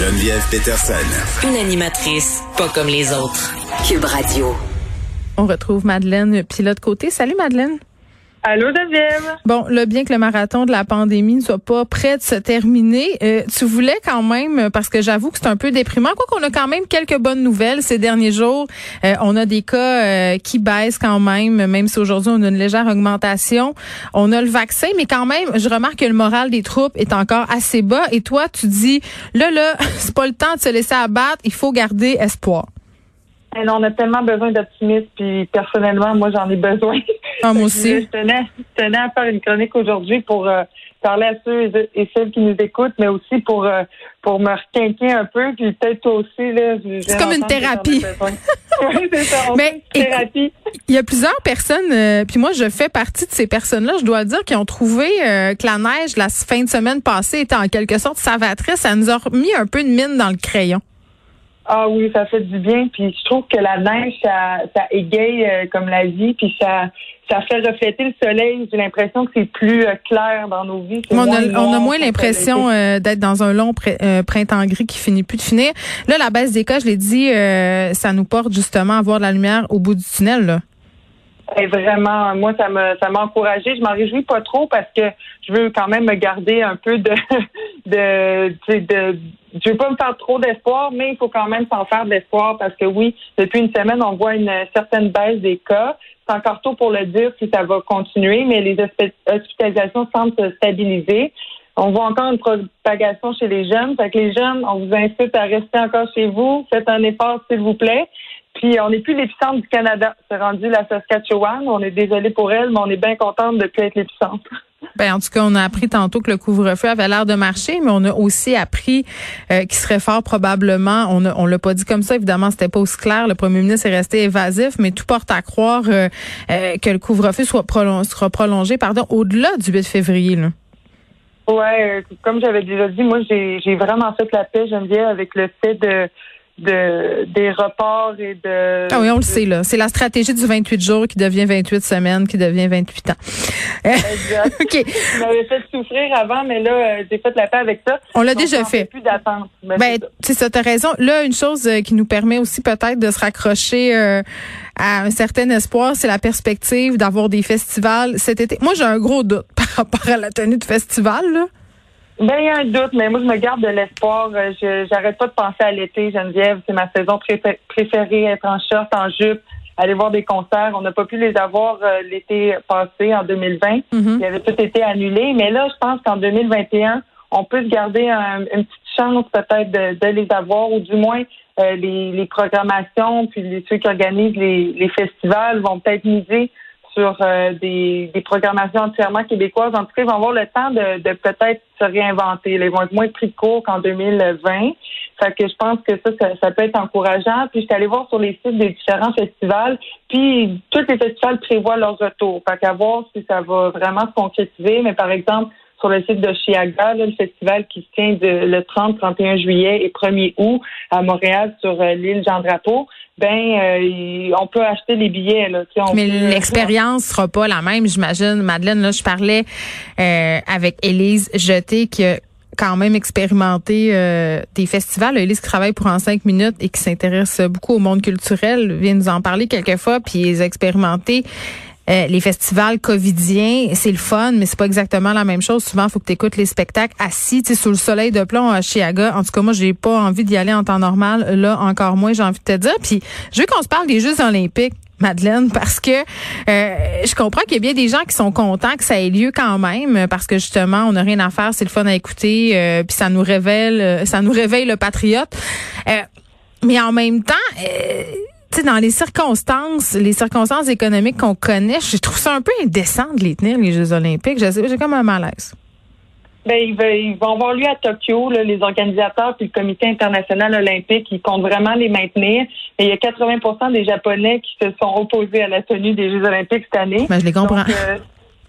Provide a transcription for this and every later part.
Geneviève Peterson. Une animatrice pas comme les autres. Cube Radio. On retrouve Madeleine Pilote Côté. Salut Madeleine. Allô, Geneviève? Bon, là, bien que le marathon de la pandémie ne soit pas prêt de se terminer, euh, tu voulais quand même, parce que j'avoue que c'est un peu déprimant, quoi qu'on a quand même quelques bonnes nouvelles ces derniers jours. Euh, on a des cas euh, qui baissent quand même, même si aujourd'hui on a une légère augmentation. On a le vaccin, mais quand même, je remarque que le moral des troupes est encore assez bas. Et toi, tu dis, là, là, c'est pas le temps de se laisser abattre, il faut garder espoir. Et on a tellement besoin d'optimisme, puis personnellement, moi, j'en ai besoin. Ah, moi aussi. Je tenais, je tenais à faire une chronique aujourd'hui pour euh, parler à ceux et celles qui nous écoutent, mais aussi pour euh, pour me requinquer un peu, puis peut-être toi aussi. là. C'est comme une thérapie. oui, c'est ça. On Mais fait une thérapie. Il y a plusieurs personnes, euh, puis moi je fais partie de ces personnes-là, je dois dire, qui ont trouvé euh, que la neige la fin de semaine passée était en quelque sorte salvatrice. Ça nous a remis un peu de mine dans le crayon. Ah oui, ça fait du bien. Puis je trouve que la neige, ça, ça égaye euh, comme la vie, puis ça, ça fait refléter le soleil. J'ai l'impression que c'est plus euh, clair dans nos vies. On a, moins on a moins l'impression euh, d'être dans un long euh, printemps gris qui finit plus de finir. Là, la baisse des cas, je l'ai dit, euh, ça nous porte justement à voir de la lumière au bout du tunnel. Là. Et vraiment, moi, ça me ça m'a encouragée. Je m'en réjouis pas trop parce que je veux quand même me garder un peu de de sais, de je veux pas me faire trop d'espoir, mais il faut quand même s'en faire d'espoir parce que oui, depuis une semaine, on voit une certaine baisse des cas. C'est encore tôt pour le dire si ça va continuer, mais les hospi- hospitalisations semblent se stabiliser. On voit encore une propagation chez les jeunes. Fait que les jeunes, on vous incite à rester encore chez vous. Faites un effort, s'il vous plaît. Puis on n'est plus l'épicentre du Canada. C'est rendu la Saskatchewan. On est désolé pour elle, mais on est bien contente de plus être l'épicentre. Ben, en tout cas, on a appris tantôt que le couvre-feu avait l'air de marcher, mais on a aussi appris euh, qu'il serait fort probablement, on a, on l'a pas dit comme ça, évidemment, c'était pas aussi clair. Le premier ministre est resté évasif, mais tout porte à croire euh, euh, que le couvre-feu soit prolon- sera prolongé pardon, au-delà du 8 février. Là. Ouais, euh, comme j'avais déjà dit, moi j'ai vraiment fait la paix, Geneviève, avec le fait de de des reports et de Ah oui, on le sait, là. C'est la stratégie du 28 jours qui devient 28 semaines, qui devient 28 ans. Exact. OK. M'avais fait souffrir avant, mais là, euh, j'ai fait la paix avec ça. On l'a déjà fait. plus d'attente. Ben, c'est ça. c'est ça, t'as raison. Là, une chose euh, qui nous permet aussi peut-être de se raccrocher euh, à un certain espoir, c'est la perspective d'avoir des festivals cet été. Moi, j'ai un gros doute par rapport à la tenue de festival, là. Ben, il y a un doute, mais moi, je me garde de l'espoir. Euh, Je j'arrête pas de penser à l'été, Geneviève. C'est ma saison préfé- préférée, être en short, en jupe, aller voir des concerts. On n'a pas pu les avoir euh, l'été passé, en 2020. Mhm. Il avait tout été annulé. Mais là, je pense qu'en 2021, on peut se garder un- une petite chance peut-être de, de les avoir, ou du moins euh, les, les programmations, puis les, ceux qui organisent les, les festivals vont peut-être miser sur euh, des, des programmations entièrement québécoises. En tout cas, ils vont avoir le temps de, de peut-être se réinventer. Ils vont être moins pris de court qu'en 2020. Fait que je pense que ça, ça, ça peut être encourageant. Puis je suis allée voir sur les sites des différents festivals, puis tous les festivals prévoient leur retour. Fait qu'à voir si ça va vraiment se concrétiser. Mais par exemple, sur le site de Chiaga, là, le festival qui se tient de, le 30, 31 juillet et 1er août à Montréal sur euh, l'île Jean-Drapeau, ben euh, on peut acheter les billets. Là, on Mais peut- l'expérience sera pas la même, j'imagine. Madeleine, là, je parlais euh, avec Élise Jeté qui a quand même expérimenté euh, des festivals. Élise qui travaille pour En cinq minutes et qui s'intéresse beaucoup au monde culturel vient nous en parler quelquefois, puis ils ont expérimenté euh, les festivals covidiens, c'est le fun, mais c'est pas exactement la même chose. Souvent, il faut que tu écoutes les spectacles assis, tu sous le soleil de plomb à Chiaga. En tout cas, moi, j'ai pas envie d'y aller en temps normal. Là, encore moins, j'ai envie de te dire. Puis, je veux qu'on se parle des Jeux olympiques. Madeleine, parce que euh, je comprends qu'il y a bien des gens qui sont contents que ça ait lieu quand même, parce que justement, on n'a rien à faire, c'est le fun à écouter, euh, puis ça nous révèle, euh, ça nous réveille le patriote. Euh, mais en même temps, euh, tu sais, dans les circonstances, les circonstances économiques qu'on connaît, je trouve ça un peu indécent de les tenir, les Jeux olympiques. J'ai comme un malaise. Ben, ils, vont avoir lieu à Tokyo. là, les organisateurs puis le Comité international olympique, ils comptent vraiment les maintenir. Et il y a 80% des Japonais qui se sont opposés à la tenue des Jeux olympiques cette année. Ben, je les comprends. Donc, euh,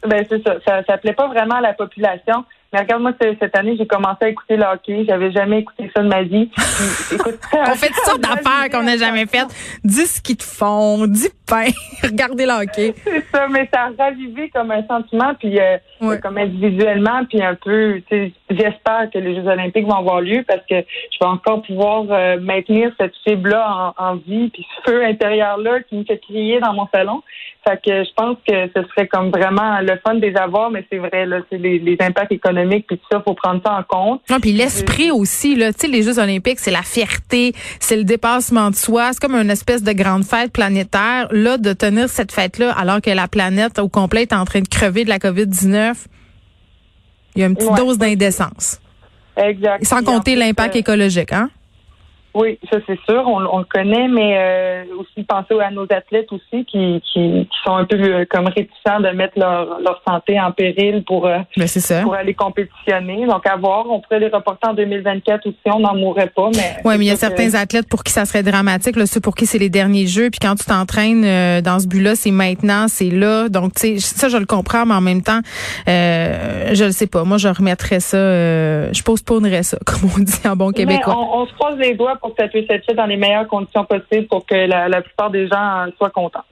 ben, c'est ça. Ça ça plaît pas vraiment à la population. Mais regarde, moi, ce- cette année, j'ai commencé à écouter le hockey. J'avais jamais écouté ça de ma vie. Puis, écoute, On fait toutes sortes d'affaires qu'on n'a jamais faites. Du ski de fond, du pain, regardez le hockey. C'est ça, mais ça a ravivé comme un sentiment, puis euh, comme individuellement, puis un peu, j'espère que les Jeux olympiques vont avoir lieu parce que je vais encore pouvoir euh, maintenir cette fibre-là en, en vie, puis ce feu intérieur-là qui me fait crier dans mon salon. Fait que je pense que ce serait comme vraiment le fun de les avoir, mais c'est vrai, là, c'est les, les impacts économiques, puis tout ça, faut prendre ça en compte. Non, puis l'esprit aussi, là, tu sais, les Jeux olympiques, c'est la fierté, c'est le dépassement de soi, c'est comme une espèce de grande fête planétaire. Là, de tenir cette fête-là alors que la planète au complet est en train de crever de la COVID-19, il y a une petite Ouais. dose d'indécence. Exact. Sans compter l'impact euh, écologique, hein? Oui, ça c'est sûr, on, on le connaît, mais euh, aussi penser à nos athlètes aussi qui, qui, qui sont un peu euh, comme réticents de mettre leur, leur santé en péril pour euh, Ben, c'est ça. pour aller compétitionner. Donc à voir, on pourrait les reporter en 2024 aussi, on n'en mourrait pas, mais Oui, mais il y a certains athlètes pour qui ça serait dramatique, là, ceux pour qui c'est les derniers jeux, puis quand tu t'entraînes euh, dans ce but-là, c'est maintenant, c'est là. Donc, tu sais, ça, je le comprends, mais en même temps, euh, je le sais pas. Moi, je remettrais ça, euh, je postponerais ça, comme on dit en bon mais québécois. on, on se croise les doigts pour que ça puisse être fait dans les meilleures conditions possibles pour que la, la plupart des gens soient contents.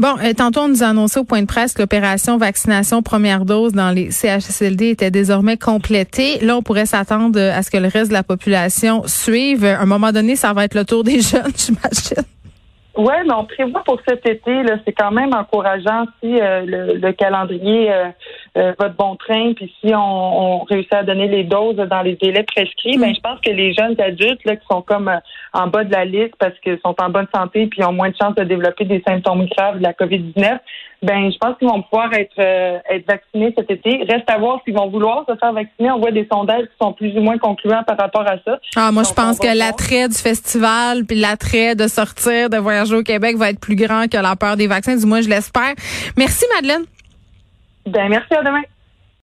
Bon, euh, tantôt, on nous a annoncé au point de presse que l'opération vaccination première dose dans les CHSLD était désormais complétée. Là, on pourrait s'attendre euh, à ce que le reste de la population suive. À un moment donné, ça va être le tour des jeunes, j'imagine. Oui, mais on prévoit pour cet été, là, c'est quand même encourageant si euh, le, le calendrier euh, euh, de bon train, puis si on, on réussit à donner les doses dans les délais prescrits, ben je pense que les jeunes adultes là, qui sont comme euh, en bas de la liste parce qu'ils sont en bonne santé puis ont moins de chances de développer des symptômes graves de la COVID-19, ben je pense qu'ils vont pouvoir être euh, être vaccinés cet été. Reste à voir s'ils vont vouloir se faire vacciner. On voit des sondages qui sont plus ou moins concluants par rapport à ça. Ah, moi, je pense que l'attrait du festival puis l'attrait de sortir, de voyager au Québec va être plus grand que la peur des vaccins. Du moins, je l'espère. Merci, Madeleine. Ben merci à demain.